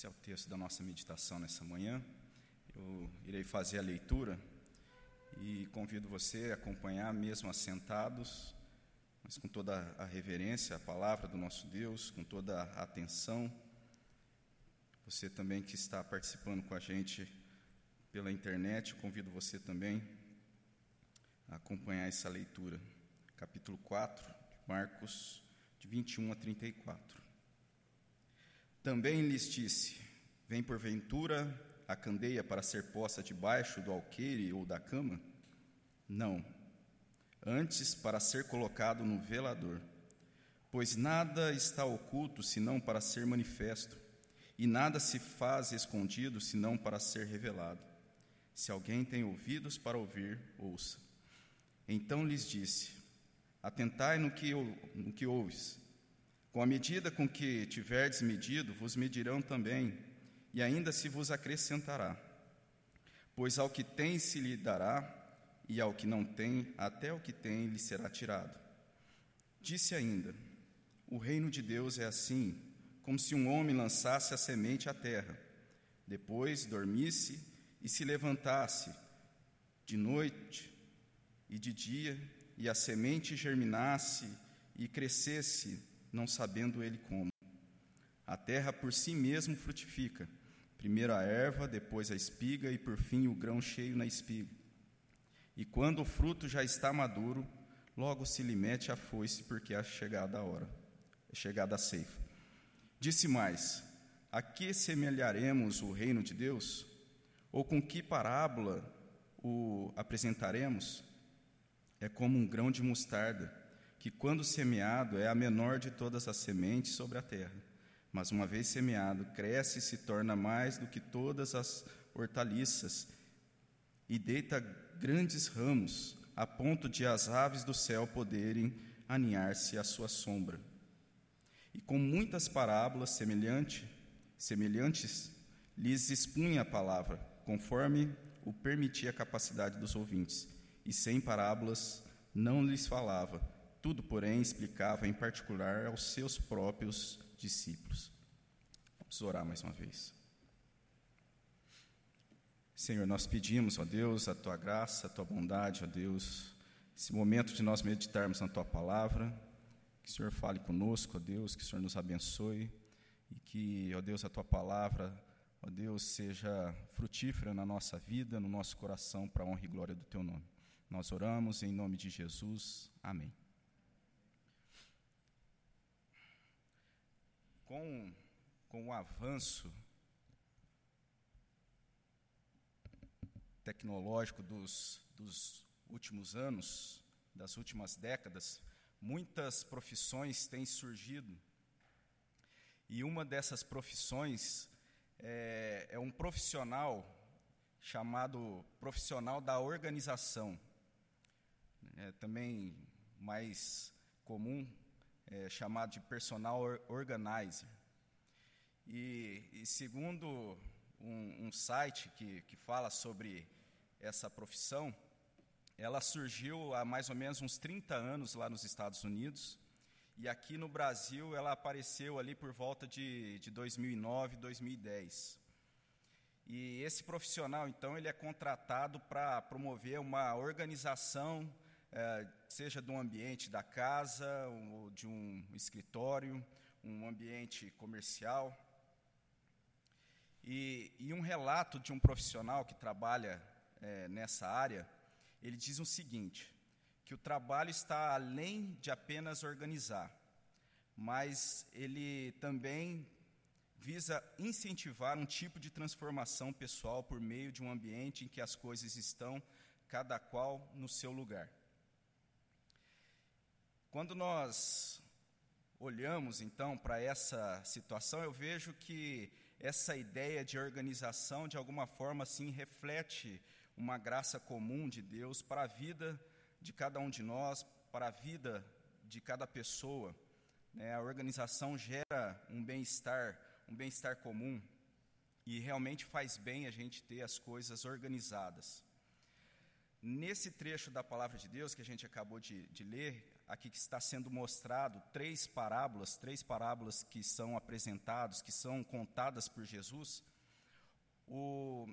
Esse é o texto da nossa meditação nessa manhã. Eu irei fazer a leitura e convido você a acompanhar, mesmo assentados, mas com toda a reverência à palavra do nosso Deus, com toda a atenção. Você também que está participando com a gente pela internet, convido você também a acompanhar essa leitura. Capítulo 4 de Marcos, de 21 a 34. Também lhes disse: Vem porventura a candeia para ser posta debaixo do alqueire ou da cama? Não. Antes para ser colocado no velador. Pois nada está oculto senão para ser manifesto, e nada se faz escondido senão para ser revelado. Se alguém tem ouvidos para ouvir, ouça. Então lhes disse: Atentai no que, no que ouves. Com a medida com que tiverdes medido, vos medirão também, e ainda se vos acrescentará. Pois ao que tem se lhe dará, e ao que não tem, até o que tem lhe será tirado. Disse ainda: O reino de Deus é assim, como se um homem lançasse a semente à terra, depois dormisse e se levantasse de noite e de dia, e a semente germinasse e crescesse, não sabendo ele como. A terra por si mesmo frutifica, primeiro a erva, depois a espiga e por fim o grão cheio na espiga. E quando o fruto já está maduro, logo se lhe mete a foice, porque é chegada a hora, é chegada a ceifa. Disse mais: A que semelharemos o reino de Deus? Ou com que parábola o apresentaremos? É como um grão de mostarda, que quando semeado é a menor de todas as sementes sobre a terra. Mas uma vez semeado, cresce e se torna mais do que todas as hortaliças, e deita grandes ramos, a ponto de as aves do céu poderem aninhar-se à sua sombra. E com muitas parábolas semelhante, semelhantes, lhes expunha a palavra, conforme o permitia a capacidade dos ouvintes, e sem parábolas não lhes falava, tudo, porém, explicava em particular aos seus próprios discípulos. Vamos orar mais uma vez. Senhor, nós pedimos, ó Deus, a tua graça, a tua bondade, ó Deus, esse momento de nós meditarmos na tua palavra, que o Senhor fale conosco, ó Deus, que o Senhor nos abençoe e que, ó Deus, a tua palavra, ó Deus, seja frutífera na nossa vida, no nosso coração, para a honra e glória do teu nome. Nós oramos em nome de Jesus. Amém. Com, com o avanço tecnológico dos, dos últimos anos, das últimas décadas, muitas profissões têm surgido. E uma dessas profissões é, é um profissional chamado profissional da organização. É também mais comum, é, chamado de personal organizer. E, e segundo um, um, site que, que fala sobre essa profissão, ela surgiu há mais ou menos uns 30 anos lá nos Estados Unidos, e aqui no Brasil ela apareceu ali por volta de, de 2009, 2010. E esse profissional, então, ele é contratado para promover uma organização, é, seja de um ambiente da casa, ou de um escritório, um ambiente comercial. E, e um relato de um profissional que trabalha é, nessa área, ele diz o seguinte: que o trabalho está além de apenas organizar, mas ele também visa incentivar um tipo de transformação pessoal por meio de um ambiente em que as coisas estão cada qual no seu lugar. Quando nós olhamos então para essa situação, eu vejo que essa ideia de organização de alguma forma assim reflete uma graça comum de Deus para a vida de cada um de nós, para a vida de cada pessoa. Né? A organização gera um bem-estar, um bem-estar comum, e realmente faz bem a gente ter as coisas organizadas. Nesse trecho da palavra de Deus que a gente acabou de, de ler, aqui que está sendo mostrado três parábolas, três parábolas que são apresentadas, que são contadas por Jesus, o,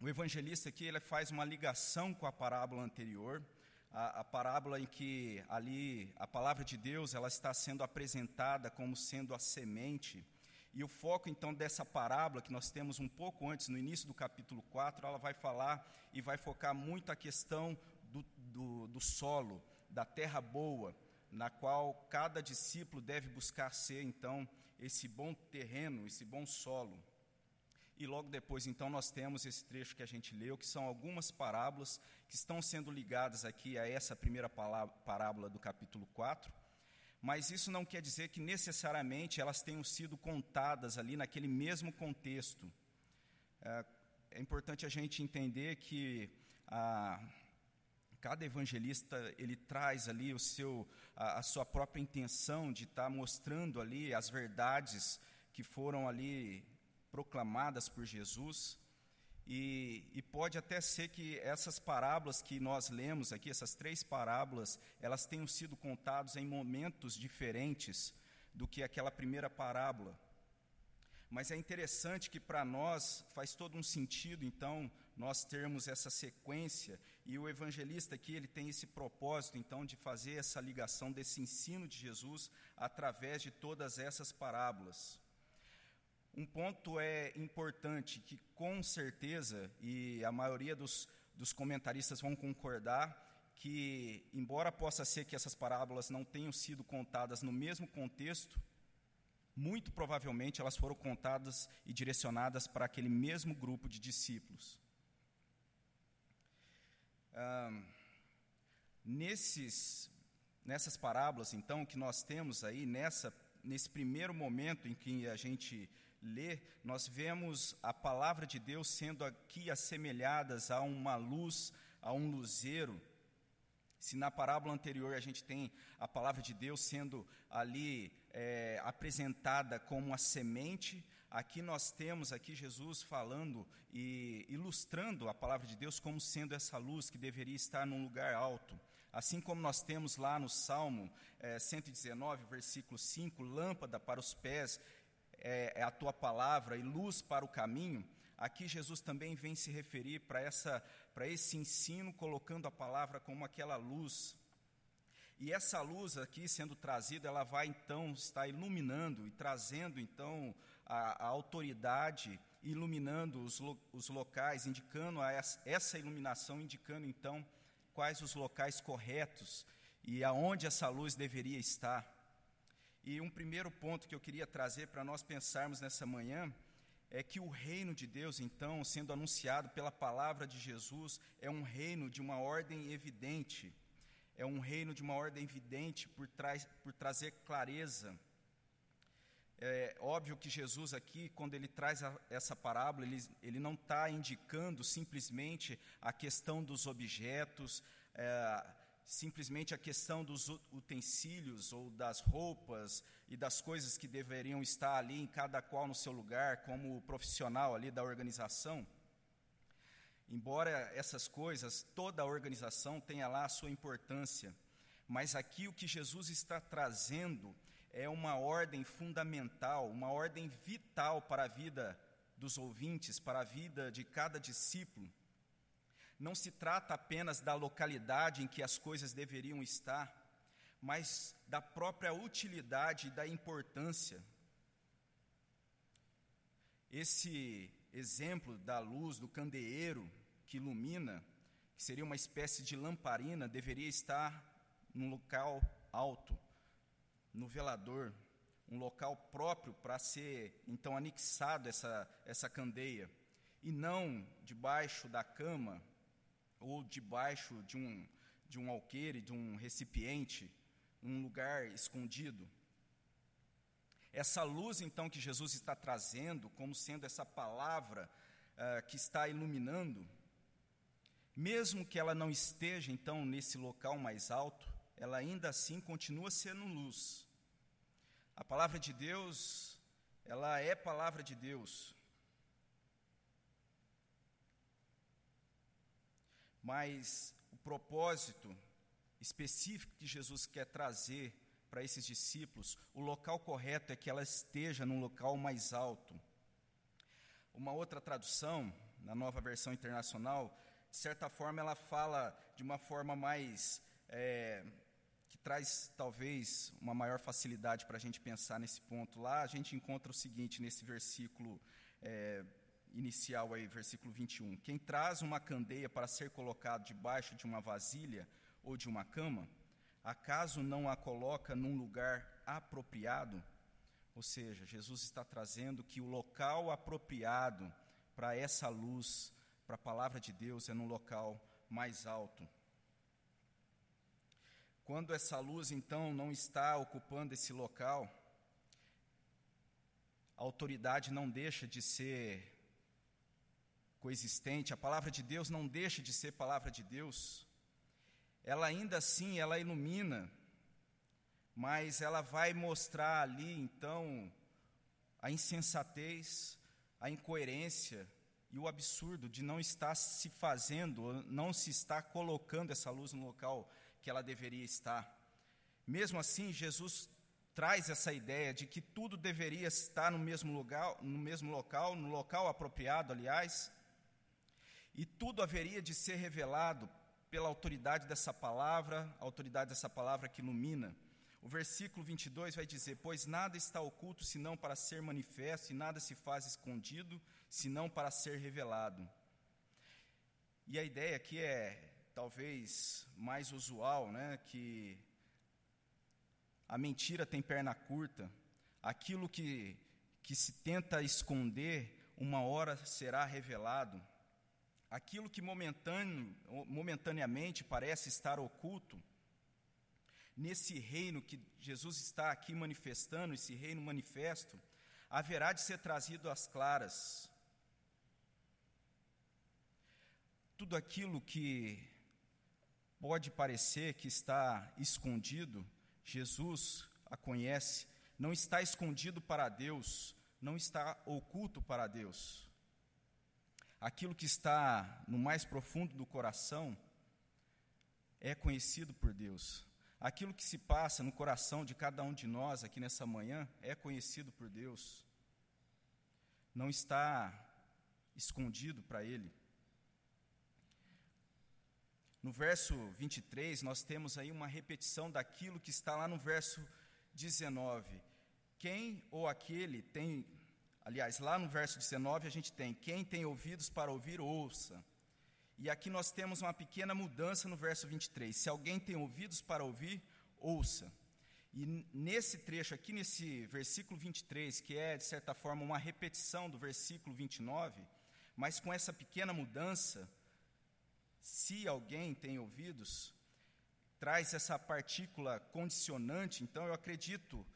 o evangelista aqui ele faz uma ligação com a parábola anterior, a, a, parábola em que ali a palavra de Deus ela está sendo apresentada como sendo a semente. E o foco então dessa parábola que nós temos um pouco antes, no início do capítulo 4, ela vai falar e vai focar muito a questão do, do, do solo, da terra boa, na qual cada discípulo deve buscar ser, então, esse bom terreno, esse bom solo. E logo depois, então, nós temos esse trecho que a gente leu, que são algumas parábolas que estão sendo ligadas aqui a essa primeira parábola do capítulo 4. Mas isso não quer dizer que necessariamente elas tenham sido contadas ali naquele mesmo contexto. É, é importante a gente entender que a Cada evangelista ele traz ali o seu, a, a sua própria intenção de estar tá mostrando ali as verdades que foram ali proclamadas por Jesus. E, e, pode até ser que essas parábolas que nós lemos aqui, essas três parábolas, elas tenham sido contadas em momentos diferentes do que aquela primeira parábola. Mas é interessante que para nós faz todo um sentido, então, nós termos essa sequência, e o evangelista aqui, ele tem esse propósito, então, de fazer essa ligação desse ensino de Jesus através de todas essas parábolas. Um ponto é importante, que com certeza, e a maioria dos, dos comentaristas vão concordar, que, embora possa ser que essas parábolas não tenham sido contadas no mesmo contexto, muito provavelmente elas foram contadas e direcionadas para aquele mesmo grupo de discípulos. Nesses, nessas parábolas, então, que nós temos aí, nessa, nesse primeiro momento em que a gente lê, nós vemos a palavra de Deus sendo aqui assemelhadas a uma luz, a um luzeiro. Se na parábola anterior a gente tem a palavra de Deus sendo ali é, apresentada como a semente, aqui nós temos aqui Jesus falando e ilustrando a palavra de Deus como sendo essa luz que deveria estar num lugar alto. Assim como nós temos lá no Salmo é, 119, versículo 5, lâmpada para os pés é, é a tua palavra e luz para o caminho, aqui Jesus também vem se referir para essa para esse ensino colocando a palavra como aquela luz e essa luz aqui sendo trazida, ela vai então estar iluminando e trazendo então a, a autoridade, iluminando os, lo, os locais, indicando essa, essa iluminação, indicando então quais os locais corretos e aonde essa luz deveria estar. E um primeiro ponto que eu queria trazer para nós pensarmos nessa manhã é que o reino de Deus, então, sendo anunciado pela palavra de Jesus, é um reino de uma ordem evidente é um reino de uma ordem evidente por, trás, por trazer clareza. É óbvio que Jesus aqui, quando ele traz a, essa parábola, ele, ele não está indicando simplesmente a questão dos objetos, é, simplesmente a questão dos utensílios ou das roupas e das coisas que deveriam estar ali em cada qual no seu lugar, como profissional ali da organização. Embora essas coisas, toda a organização tenha lá a sua importância, mas aqui o que Jesus está trazendo é uma ordem fundamental, uma ordem vital para a vida dos ouvintes, para a vida de cada discípulo. Não se trata apenas da localidade em que as coisas deveriam estar, mas da própria utilidade e da importância. Esse exemplo da luz do candeeiro que ilumina, que seria uma espécie de lamparina, deveria estar num local alto, no velador, um local próprio para ser então anexado essa, essa candeia, e não debaixo da cama ou debaixo de um, de um alqueire, de um recipiente, um lugar escondido. Essa luz, então, que Jesus está trazendo, como sendo essa palavra uh, que está iluminando, mesmo que ela não esteja, então, nesse local mais alto, ela ainda assim continua sendo luz. A palavra de Deus, ela é palavra de Deus. Mas o propósito específico que Jesus quer trazer para esses discípulos, o local correto é que ela esteja num local mais alto. Uma outra tradução, na nova versão internacional, de certa forma ela fala de uma forma mais. É, traz talvez uma maior facilidade para a gente pensar nesse ponto. Lá a gente encontra o seguinte, nesse versículo é, inicial, aí, versículo 21. Quem traz uma candeia para ser colocado debaixo de uma vasilha ou de uma cama, acaso não a coloca num lugar apropriado? Ou seja, Jesus está trazendo que o local apropriado para essa luz, para a palavra de Deus, é num local mais alto. Quando essa luz, então, não está ocupando esse local, a autoridade não deixa de ser coexistente, a palavra de Deus não deixa de ser palavra de Deus, ela ainda assim, ela ilumina, mas ela vai mostrar ali, então, a insensatez, a incoerência e o absurdo de não estar se fazendo, não se estar colocando essa luz no local que ela deveria estar. Mesmo assim, Jesus traz essa ideia de que tudo deveria estar no mesmo lugar, no mesmo local, no local apropriado, aliás, e tudo haveria de ser revelado pela autoridade dessa palavra, a autoridade dessa palavra que ilumina. O versículo 22 vai dizer: Pois nada está oculto senão para ser manifesto, e nada se faz escondido senão para ser revelado. E a ideia aqui é talvez mais usual, né, que a mentira tem perna curta, aquilo que, que se tenta esconder, uma hora será revelado aquilo que momentaneamente parece estar oculto, nesse reino que Jesus está aqui manifestando, esse reino manifesto, haverá de ser trazido às claras. Tudo aquilo que pode parecer que está escondido, Jesus a conhece, não está escondido para Deus, não está oculto para Deus aquilo que está no mais profundo do coração é conhecido por Deus. Aquilo que se passa no coração de cada um de nós aqui nessa manhã é conhecido por Deus. Não está escondido para Ele. No verso 23, nós temos aí uma repetição daquilo que está lá no verso 19. Quem ou aquele tem Aliás, lá no verso 19 a gente tem: Quem tem ouvidos para ouvir, ouça. E aqui nós temos uma pequena mudança no verso 23. Se alguém tem ouvidos para ouvir, ouça. E nesse trecho aqui, nesse versículo 23, que é de certa forma uma repetição do versículo 29, mas com essa pequena mudança, se alguém tem ouvidos, traz essa partícula condicionante, então eu acredito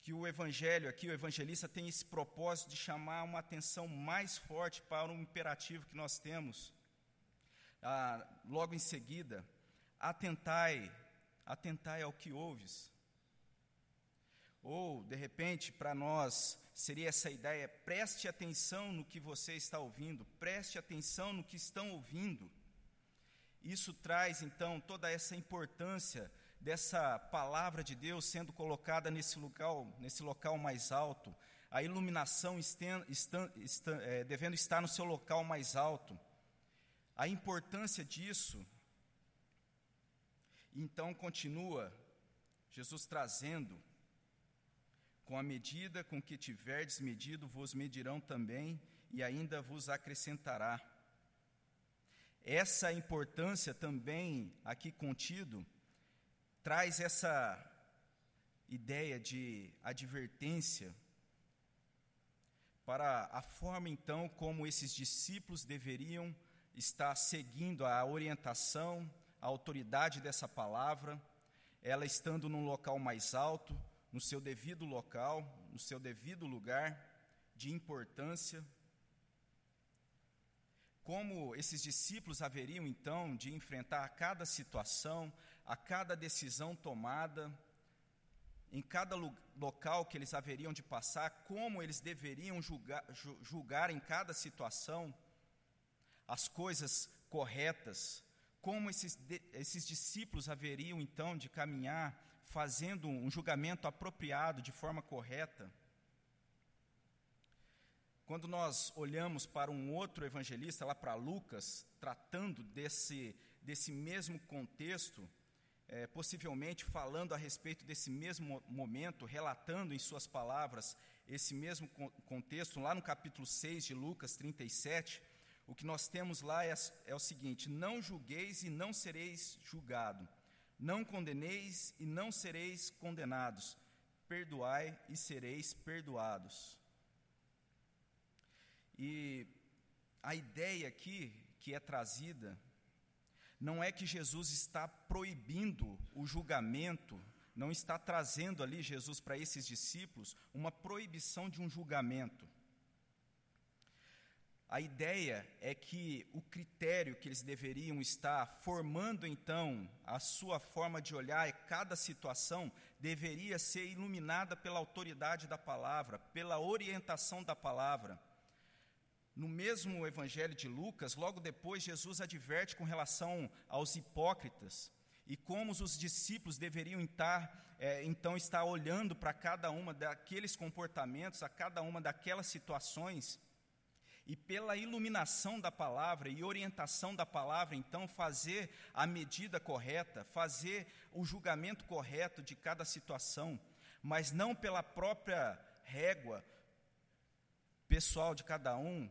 que o evangelho aqui, o evangelista tem esse propósito de chamar uma atenção mais forte para um imperativo que nós temos. Ah, logo em seguida, atentai, atentai ao que ouves. Ou, de repente, para nós, seria essa ideia: preste atenção no que você está ouvindo, preste atenção no que estão ouvindo. Isso traz, então, toda essa importância dessa palavra de Deus sendo colocada nesse local, nesse local mais alto, a iluminação é, devendo estar no seu local mais alto, a importância disso. Então continua Jesus trazendo, com a medida com que tiverdes medido, vos medirão também, e ainda vos acrescentará. Essa importância também aqui contido traz essa ideia de advertência para a forma então como esses discípulos deveriam estar seguindo a orientação, a autoridade dessa palavra, ela estando num local mais alto, no seu devido local, no seu devido lugar de importância. Como esses discípulos haveriam então de enfrentar cada situação, a cada decisão tomada, em cada local que eles haveriam de passar, como eles deveriam julgar, julgar em cada situação as coisas corretas, como esses, esses discípulos haveriam então de caminhar fazendo um julgamento apropriado, de forma correta. Quando nós olhamos para um outro evangelista, lá para Lucas, tratando desse, desse mesmo contexto, é, possivelmente falando a respeito desse mesmo momento, relatando em suas palavras esse mesmo contexto, lá no capítulo 6 de Lucas 37, o que nós temos lá é, é o seguinte: Não julgueis e não sereis julgado, não condeneis e não sereis condenados, perdoai e sereis perdoados. E a ideia aqui que é trazida não é que Jesus está proibindo o julgamento, não está trazendo ali Jesus para esses discípulos uma proibição de um julgamento. A ideia é que o critério que eles deveriam estar formando então a sua forma de olhar cada situação deveria ser iluminada pela autoridade da palavra, pela orientação da palavra. No mesmo evangelho de Lucas, logo depois, Jesus adverte com relação aos hipócritas e como os discípulos deveriam estar, é, então estar olhando para cada uma daqueles comportamentos, a cada uma daquelas situações. E pela iluminação da palavra e orientação da palavra, então, fazer a medida correta, fazer o julgamento correto de cada situação, mas não pela própria régua pessoal de cada um,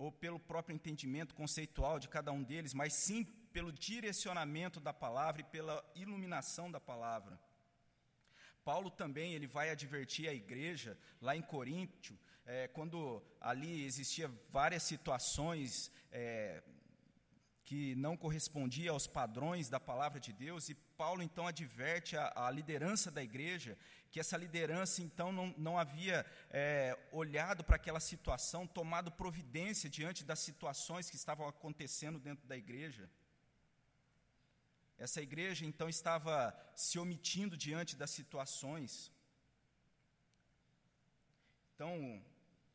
ou pelo próprio entendimento conceitual de cada um deles, mas sim pelo direcionamento da palavra e pela iluminação da palavra. Paulo também ele vai advertir a igreja lá em Coríntio é, quando ali existia várias situações é, que não correspondiam aos padrões da palavra de Deus, e Paulo então adverte a, a liderança da igreja que essa liderança então não, não havia é, olhado para aquela situação, tomado providência diante das situações que estavam acontecendo dentro da igreja. Essa igreja então estava se omitindo diante das situações. Então,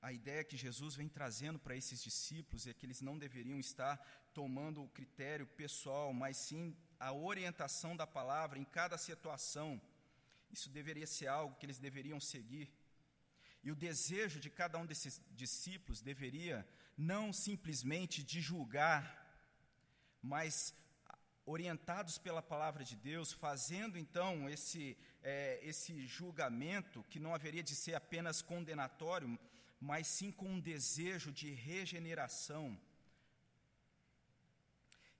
a ideia que Jesus vem trazendo para esses discípulos é que eles não deveriam estar tomando o critério pessoal, mas sim a orientação da palavra em cada situação. Isso deveria ser algo que eles deveriam seguir. E o desejo de cada um desses discípulos deveria não simplesmente de julgar, mas orientados pela palavra de Deus, fazendo então esse, é, esse julgamento, que não haveria de ser apenas condenatório, mas sim com um desejo de regeneração.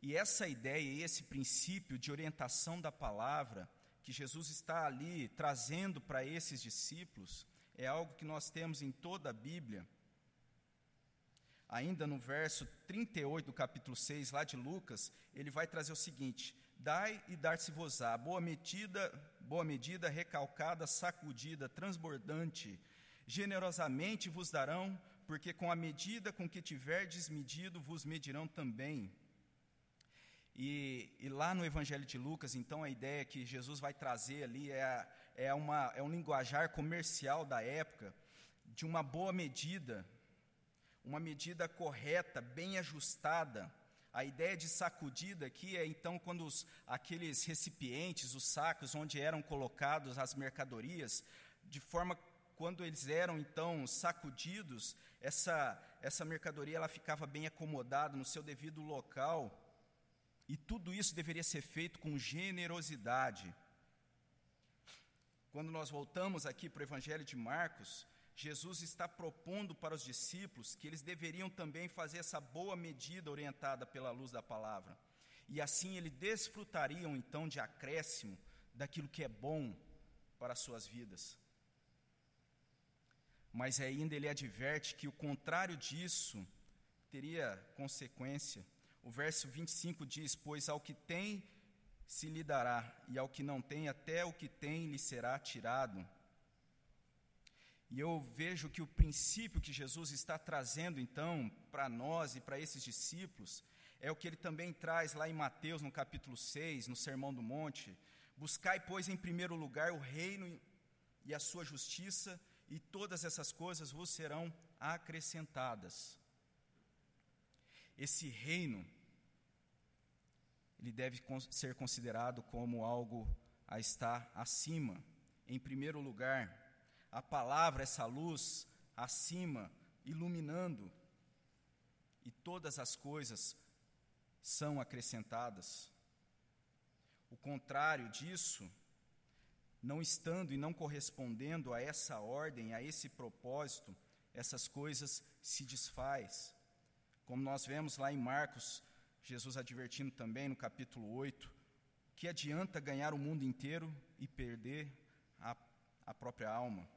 E essa ideia e esse princípio de orientação da palavra que Jesus está ali trazendo para esses discípulos é algo que nós temos em toda a Bíblia. Ainda no verso 38 do capítulo 6, lá de Lucas, ele vai trazer o seguinte: Dai e dar-se-vos-á, boa medida, boa medida, recalcada, sacudida, transbordante, Generosamente vos darão, porque com a medida com que tiverdes medido, vos medirão também. E, e, lá no Evangelho de Lucas, então, a ideia que Jesus vai trazer ali é, é, uma, é um linguajar comercial da época, de uma boa medida, uma medida correta, bem ajustada. A ideia de sacudida aqui é então quando os, aqueles recipientes, os sacos onde eram colocados as mercadorias, de forma quando eles eram então sacudidos, essa, essa mercadoria ela ficava bem acomodada no seu devido local, e tudo isso deveria ser feito com generosidade. Quando nós voltamos aqui para o Evangelho de Marcos, Jesus está propondo para os discípulos que eles deveriam também fazer essa boa medida orientada pela luz da palavra. E assim eles desfrutariam então de acréscimo daquilo que é bom para as suas vidas mas ainda ele adverte que o contrário disso teria consequência. O verso 25 diz: Pois ao que tem se lhe dará, e ao que não tem, até o que tem lhe será tirado. E eu vejo que o princípio que Jesus está trazendo, então, para nós e para esses discípulos, é o que ele também traz lá em Mateus, no capítulo 6, no Sermão do Monte. Buscai, pois, em primeiro lugar o reino e a sua justiça, e todas essas coisas vos serão acrescentadas. Esse reino ele deve ser considerado como algo a estar acima. Em primeiro lugar, a palavra, essa luz acima, iluminando, e todas as coisas são acrescentadas. O contrário disso, não estando e não correspondendo a essa ordem, a esse propósito, essas coisas se desfaz. Como nós vemos lá em Marcos, Jesus advertindo também no capítulo 8, que adianta ganhar o mundo inteiro e perder a, a própria alma.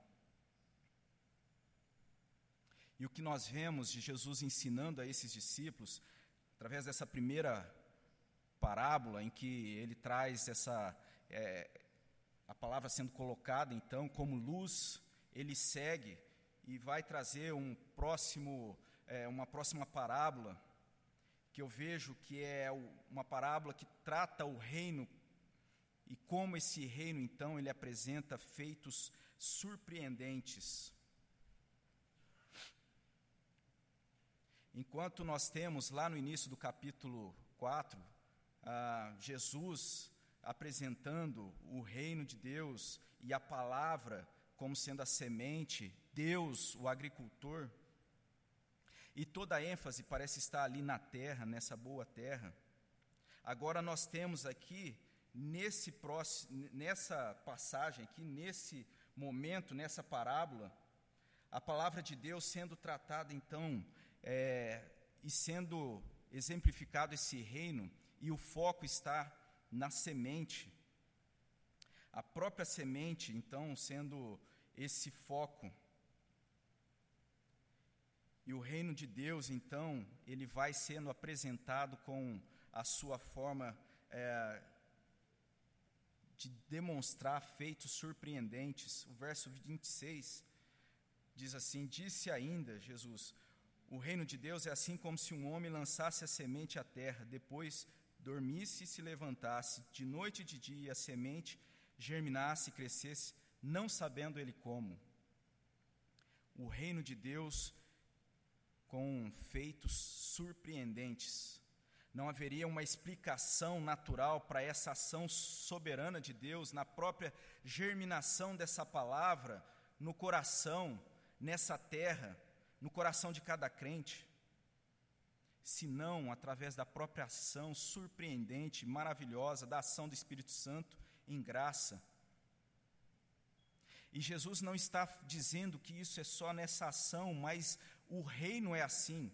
E o que nós vemos de Jesus ensinando a esses discípulos, através dessa primeira parábola, em que ele traz essa, é, a palavra sendo colocada então como luz, ele segue e vai trazer um próximo, é, uma próxima parábola que eu vejo que é uma parábola que trata o reino e como esse reino então ele apresenta feitos surpreendentes. Enquanto nós temos lá no início do capítulo 4, ah, Jesus apresentando o reino de Deus e a palavra como sendo a semente, Deus, o agricultor, e toda a ênfase parece estar ali na terra, nessa boa terra. Agora nós temos aqui, nesse próximo, nessa passagem aqui, nesse momento, nessa parábola, a palavra de Deus sendo tratada então é, e sendo exemplificado esse reino, e o foco está na semente. A própria semente, então, sendo esse foco. E o reino de Deus, então, ele vai sendo apresentado com a sua forma é, de demonstrar feitos surpreendentes. O verso 26 diz assim: Disse ainda Jesus: o reino de Deus é assim como se um homem lançasse a semente à terra, depois dormisse e se levantasse, de noite e de dia a semente germinasse e crescesse, não sabendo ele como. O reino de Deus com feitos surpreendentes. Não haveria uma explicação natural para essa ação soberana de Deus na própria germinação dessa palavra no coração, nessa terra no coração de cada crente, senão através da própria ação surpreendente, maravilhosa da ação do Espírito Santo em graça. E Jesus não está dizendo que isso é só nessa ação, mas o reino é assim.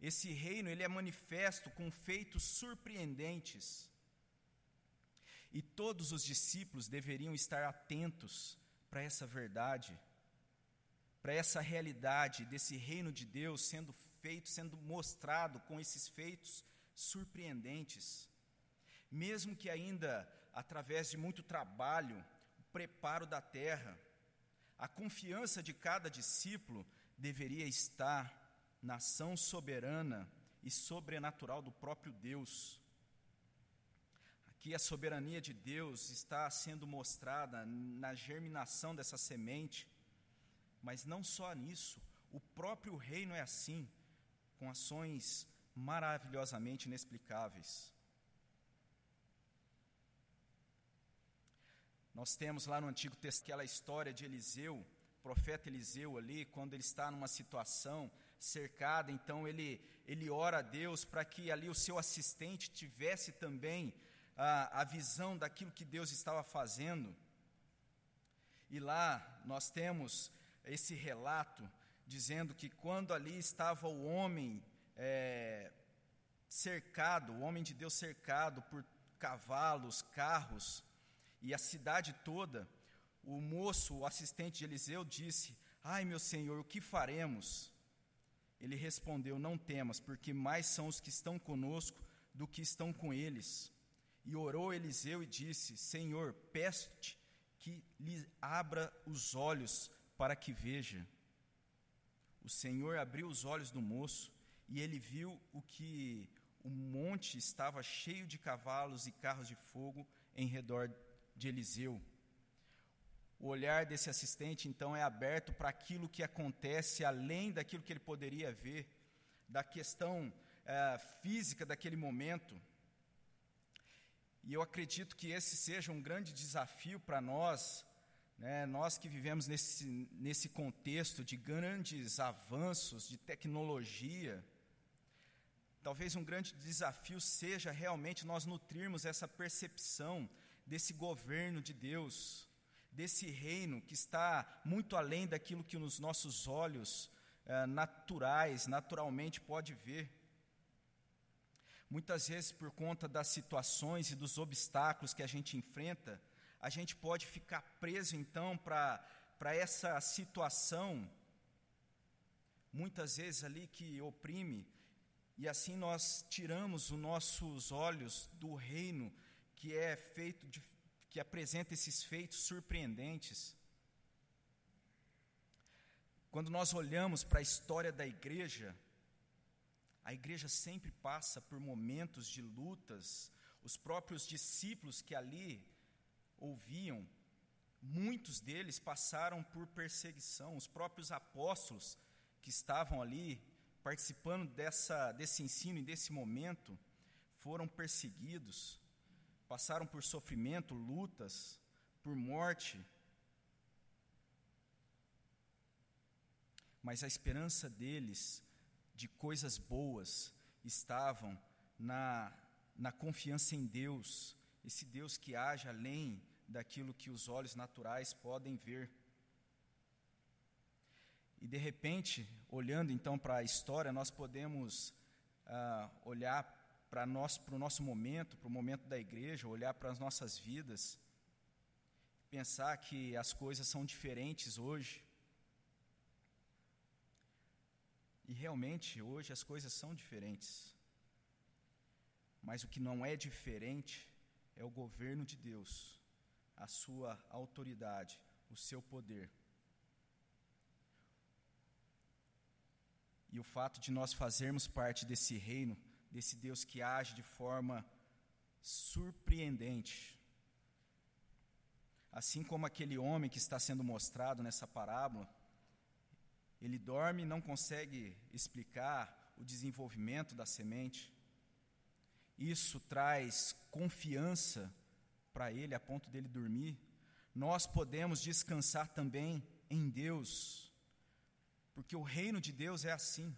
Esse reino ele é manifesto com feitos surpreendentes. E todos os discípulos deveriam estar atentos para essa verdade para essa realidade desse reino de Deus sendo feito, sendo mostrado com esses feitos surpreendentes. Mesmo que ainda através de muito trabalho, o preparo da terra, a confiança de cada discípulo deveria estar na ação soberana e sobrenatural do próprio Deus. Aqui a soberania de Deus está sendo mostrada na germinação dessa semente mas não só nisso, o próprio reino é assim, com ações maravilhosamente inexplicáveis. Nós temos lá no Antigo Testamento aquela história de Eliseu, profeta Eliseu ali, quando ele está numa situação cercada, então ele, ele ora a Deus para que ali o seu assistente tivesse também a, a visão daquilo que Deus estava fazendo. E lá nós temos esse relato dizendo que quando ali estava o homem é, cercado, o homem de Deus cercado por cavalos, carros e a cidade toda, o moço, o assistente de Eliseu, disse: Ai, meu senhor, o que faremos? Ele respondeu: Não temas, porque mais são os que estão conosco do que estão com eles. E orou Eliseu e disse: Senhor, peço-te que lhe abra os olhos para que veja. O Senhor abriu os olhos do moço e ele viu o que o monte estava cheio de cavalos e carros de fogo em redor de Eliseu. O olhar desse assistente então é aberto para aquilo que acontece além daquilo que ele poderia ver, da questão é, física daquele momento. E eu acredito que esse seja um grande desafio para nós, né, nós que vivemos nesse, nesse contexto de grandes avanços de tecnologia. Talvez um grande desafio seja realmente nós nutrirmos essa percepção desse governo de Deus, desse reino que está muito além daquilo que os nossos olhos eh, naturais, naturalmente, pode ver. Muitas vezes, por conta das situações e dos obstáculos que a gente enfrenta, a gente pode ficar preso, então, para essa situação, muitas vezes ali que oprime, e assim nós tiramos os nossos olhos do reino que é feito de, que apresenta esses feitos surpreendentes. Quando nós olhamos para a história da igreja, a igreja sempre passa por momentos de lutas. Os próprios discípulos que ali ouviam, muitos deles passaram por perseguição. Os próprios apóstolos que estavam ali participando dessa, desse ensino e desse momento foram perseguidos, passaram por sofrimento, lutas, por morte. Mas a esperança deles de coisas boas estavam na, na confiança em Deus, esse Deus que age além daquilo que os olhos naturais podem ver. E de repente, olhando então para a história, nós podemos ah, olhar para nós, para o nosso momento, para o momento da igreja, olhar para as nossas vidas, pensar que as coisas são diferentes hoje. E realmente, hoje as coisas são diferentes. Mas o que não é diferente é o governo de Deus, a sua autoridade, o seu poder. E o fato de nós fazermos parte desse reino, desse Deus que age de forma surpreendente. Assim como aquele homem que está sendo mostrado nessa parábola, ele dorme e não consegue explicar o desenvolvimento da semente. Isso traz confiança para ele a ponto dele dormir. Nós podemos descansar também em Deus, porque o reino de Deus é assim.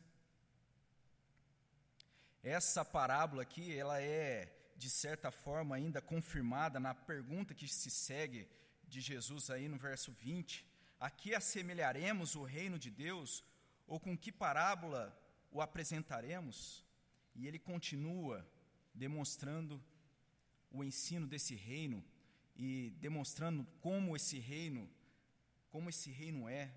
Essa parábola aqui, ela é de certa forma ainda confirmada na pergunta que se segue de Jesus aí no verso 20 Aqui assemelharemos o reino de Deus, ou com que parábola o apresentaremos? E ele continua demonstrando o ensino desse reino e demonstrando como esse reino, como esse reino é.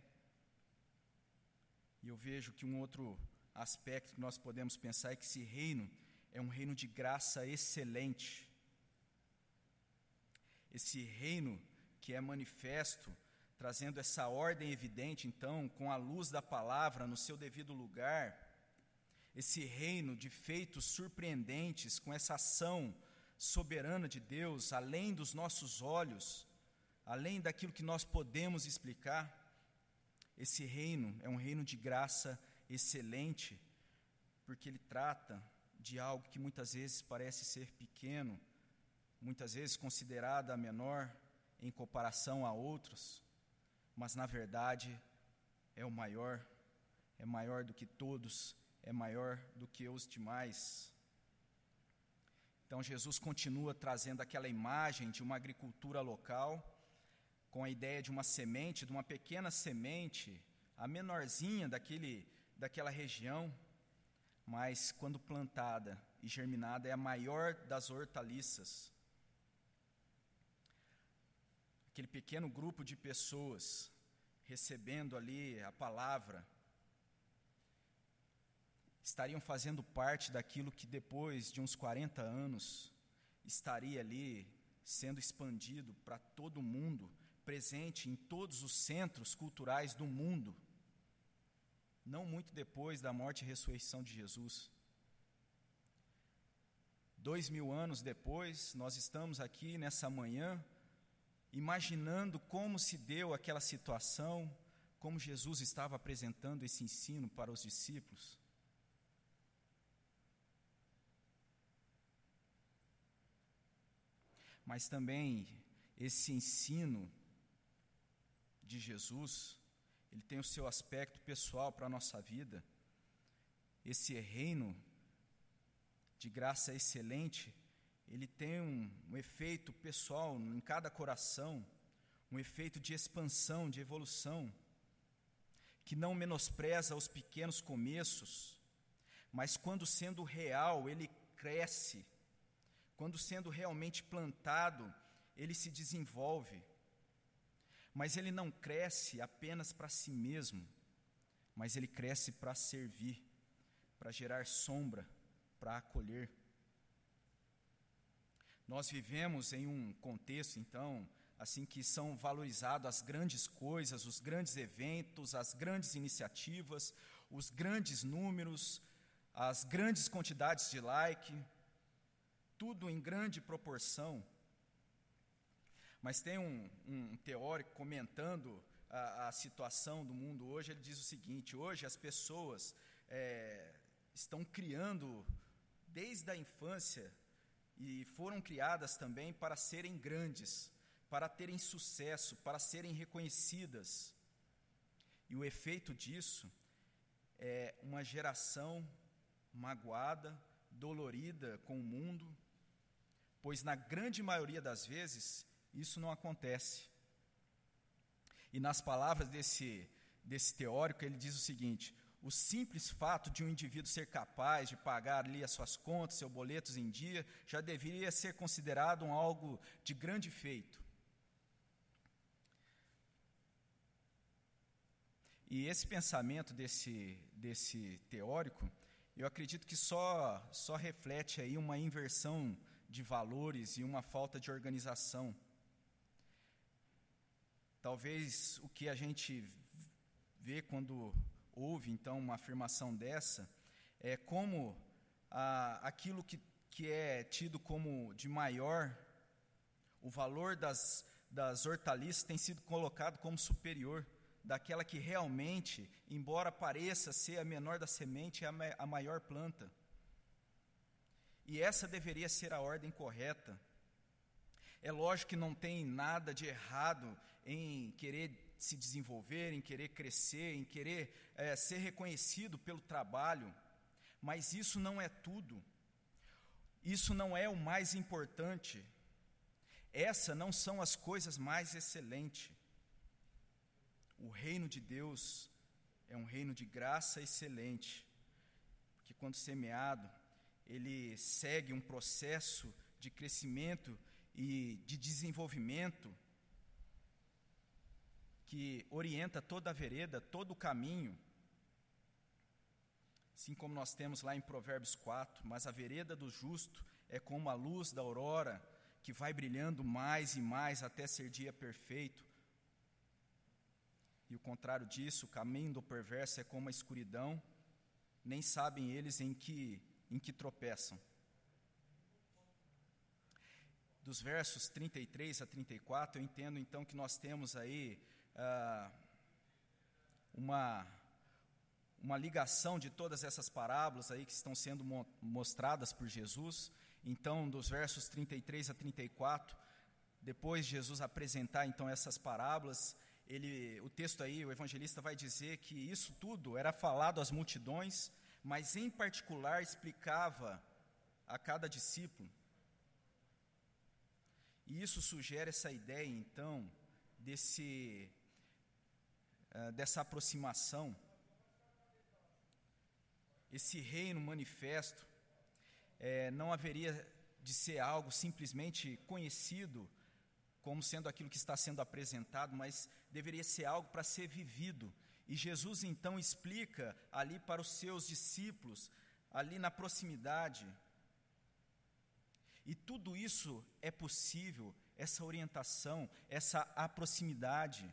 E eu vejo que um outro aspecto que nós podemos pensar é que esse reino é um reino de graça excelente. Esse reino que é manifesto trazendo essa ordem evidente, então, com a luz da palavra no seu devido lugar, esse reino de feitos surpreendentes, com essa ação soberana de Deus, além dos nossos olhos, além daquilo que nós podemos explicar, esse reino é um reino de graça excelente, porque ele trata de algo que muitas vezes parece ser pequeno, muitas vezes considerada menor em comparação a outros, mas na verdade é o maior, é maior do que todos, é maior do que os demais. Então Jesus continua trazendo aquela imagem de uma agricultura local, com a ideia de uma semente, de uma pequena semente, a menorzinha daquele, daquela região, mas quando plantada e germinada é a maior das hortaliças aquele pequeno grupo de pessoas recebendo ali a palavra, estariam fazendo parte daquilo que depois de uns 40 anos estaria ali sendo expandido para todo o mundo, presente em todos os centros culturais do mundo, não muito depois da morte e ressurreição de Jesus. Dois mil anos depois, nós estamos aqui nessa manhã imaginando como se deu aquela situação, como Jesus estava apresentando esse ensino para os discípulos. Mas também esse ensino de Jesus, ele tem o seu aspecto pessoal para a nossa vida. Esse reino de graça excelente, ele tem um, um efeito pessoal em cada coração, um efeito de expansão, de evolução, que não menospreza os pequenos começos, mas quando sendo real, ele cresce, quando sendo realmente plantado, ele se desenvolve. Mas ele não cresce apenas para si mesmo, mas ele cresce para servir, para gerar sombra, para acolher. Nós vivemos em um contexto, então, assim que são valorizadas as grandes coisas, os grandes eventos, as grandes iniciativas, os grandes números, as grandes quantidades de like, tudo em grande proporção. Mas tem um, um teórico comentando a, a, situação do mundo hoje, ele diz o seguinte: hoje as pessoas é, estão criando desde a infância e foram criadas também para serem grandes, para terem sucesso, para serem reconhecidas. E o efeito disso é uma geração magoada, dolorida com o mundo, pois na grande maioria das vezes isso não acontece. E nas palavras desse, desse teórico, ele diz o seguinte: o simples fato de um indivíduo ser capaz de pagar ali as suas contas, seus boletos em dia, já deveria ser considerado um algo de grande feito. E esse pensamento desse, desse teórico, eu acredito que só, só reflete aí uma inversão de valores e uma falta de organização. Talvez o que a gente vê quando ouve então uma afirmação dessa é como ah, aquilo que, que é tido como de maior, o valor das, das hortaliças tem sido colocado como superior daquela que realmente, embora pareça ser a menor da semente, é a, a maior planta. E essa deveria ser a ordem correta. É lógico que não tem nada de errado em querer se desenvolver, em querer crescer, em querer é, ser reconhecido pelo trabalho, mas isso não é tudo. Isso não é o mais importante. Essas não são as coisas mais excelentes. O reino de Deus é um reino de graça excelente, porque quando semeado, ele segue um processo de crescimento e de desenvolvimento que orienta toda a vereda, todo o caminho. Assim como nós temos lá em Provérbios 4, mas a vereda do justo é como a luz da aurora, que vai brilhando mais e mais até ser dia perfeito. E o contrário disso, o caminho do perverso é como a escuridão, nem sabem eles em que, em que tropeçam. Dos versos 33 a 34, eu entendo então que nós temos aí ah, uma, uma ligação de todas essas parábolas aí que estão sendo mo mostradas por Jesus. Então, dos versos 33 a 34, depois de Jesus apresentar então essas parábolas, ele, o texto aí, o evangelista vai dizer que isso tudo era falado às multidões, mas em particular explicava a cada discípulo. E isso sugere essa ideia, então, desse eh, dessa aproximação, esse reino manifesto, é, não haveria de ser algo simplesmente conhecido como sendo aquilo que está sendo apresentado, mas deveria ser algo para ser vivido. E Jesus então explica ali para os seus discípulos, ali na proximidade. E tudo isso é possível, essa orientação, essa aproximidade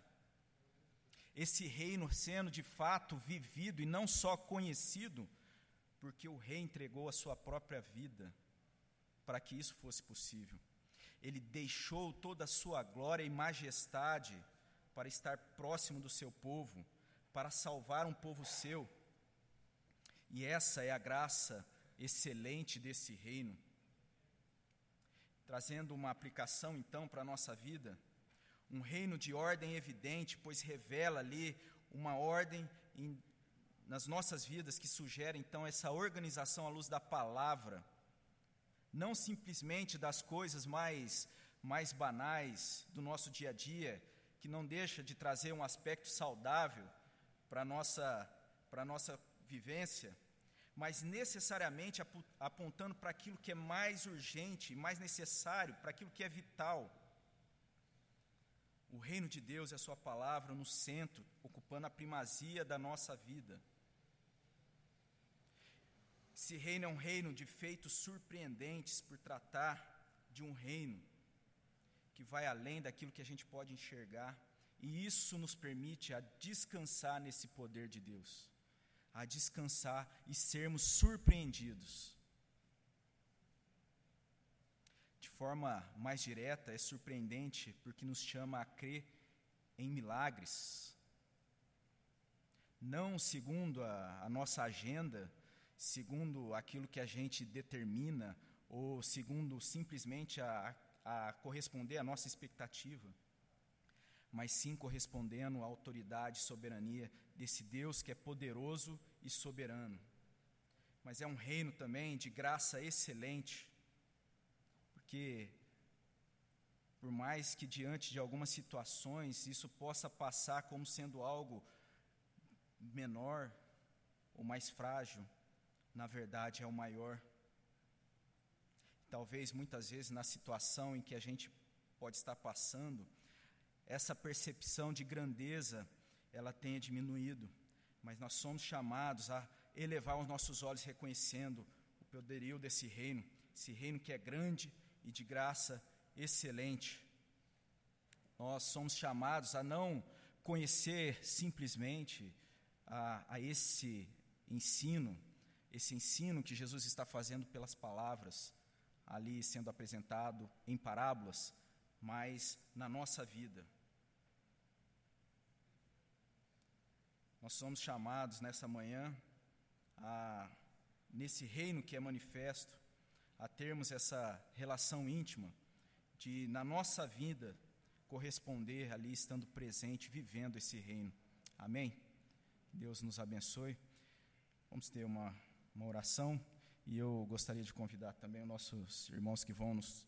esse reino sendo de fato vivido e não só conhecido, porque o rei entregou a sua própria vida para que isso fosse possível. Ele deixou toda a sua glória e majestade para estar próximo do seu povo, para salvar um povo seu. E essa é a graça excelente desse reino. trazendo uma aplicação então para a nossa vida, um reino de ordem evidente, pois revela ali uma ordem em, nas nossas vidas que sugere então essa organização à luz da palavra, não simplesmente das coisas mais mais banais do nosso dia a dia, que não deixa de trazer um aspecto saudável para nossa para nossa vivência, mas necessariamente apontando para aquilo que é mais urgente, mais necessário, para aquilo que é vital. O reino de Deus e a Sua palavra no centro, ocupando a primazia da nossa vida. Esse reino é um reino de feitos surpreendentes por tratar de um reino que vai além daquilo que a gente pode enxergar, e isso nos permite a descansar nesse poder de Deus a descansar e sermos surpreendidos. De forma mais direta, é surpreendente porque nos chama a crer em milagres. Não segundo a, a nossa agenda, segundo aquilo que a gente determina, ou segundo simplesmente a, a corresponder à nossa expectativa mas sim correspondendo à autoridade e soberania desse Deus que é poderoso e soberano. Mas é um reino também de graça excelente, porque, por mais que diante de algumas situações isso possa passar como sendo algo menor ou mais frágil, na verdade é o maior. Talvez muitas vezes na situação em que a gente pode estar passando, essa percepção de grandeza ela tenha diminuído, mas nós somos chamados a elevar os nossos olhos reconhecendo o poderio desse reino, esse reino que é grande e de graça excelente. Nós somos chamados a não conhecer simplesmente a, a esse ensino, esse ensino que Jesus está fazendo pelas palavras, ali sendo apresentado em parábolas, mas na nossa vida. Nós somos chamados nessa manhã, a, nesse reino que é manifesto, a termos essa relação íntima de, na nossa vida, corresponder ali, estando presente, vivendo esse reino. Amém? Deus nos abençoe. Vamos ter uma, uma oração e eu gostaria de convidar também os nossos irmãos que vão nos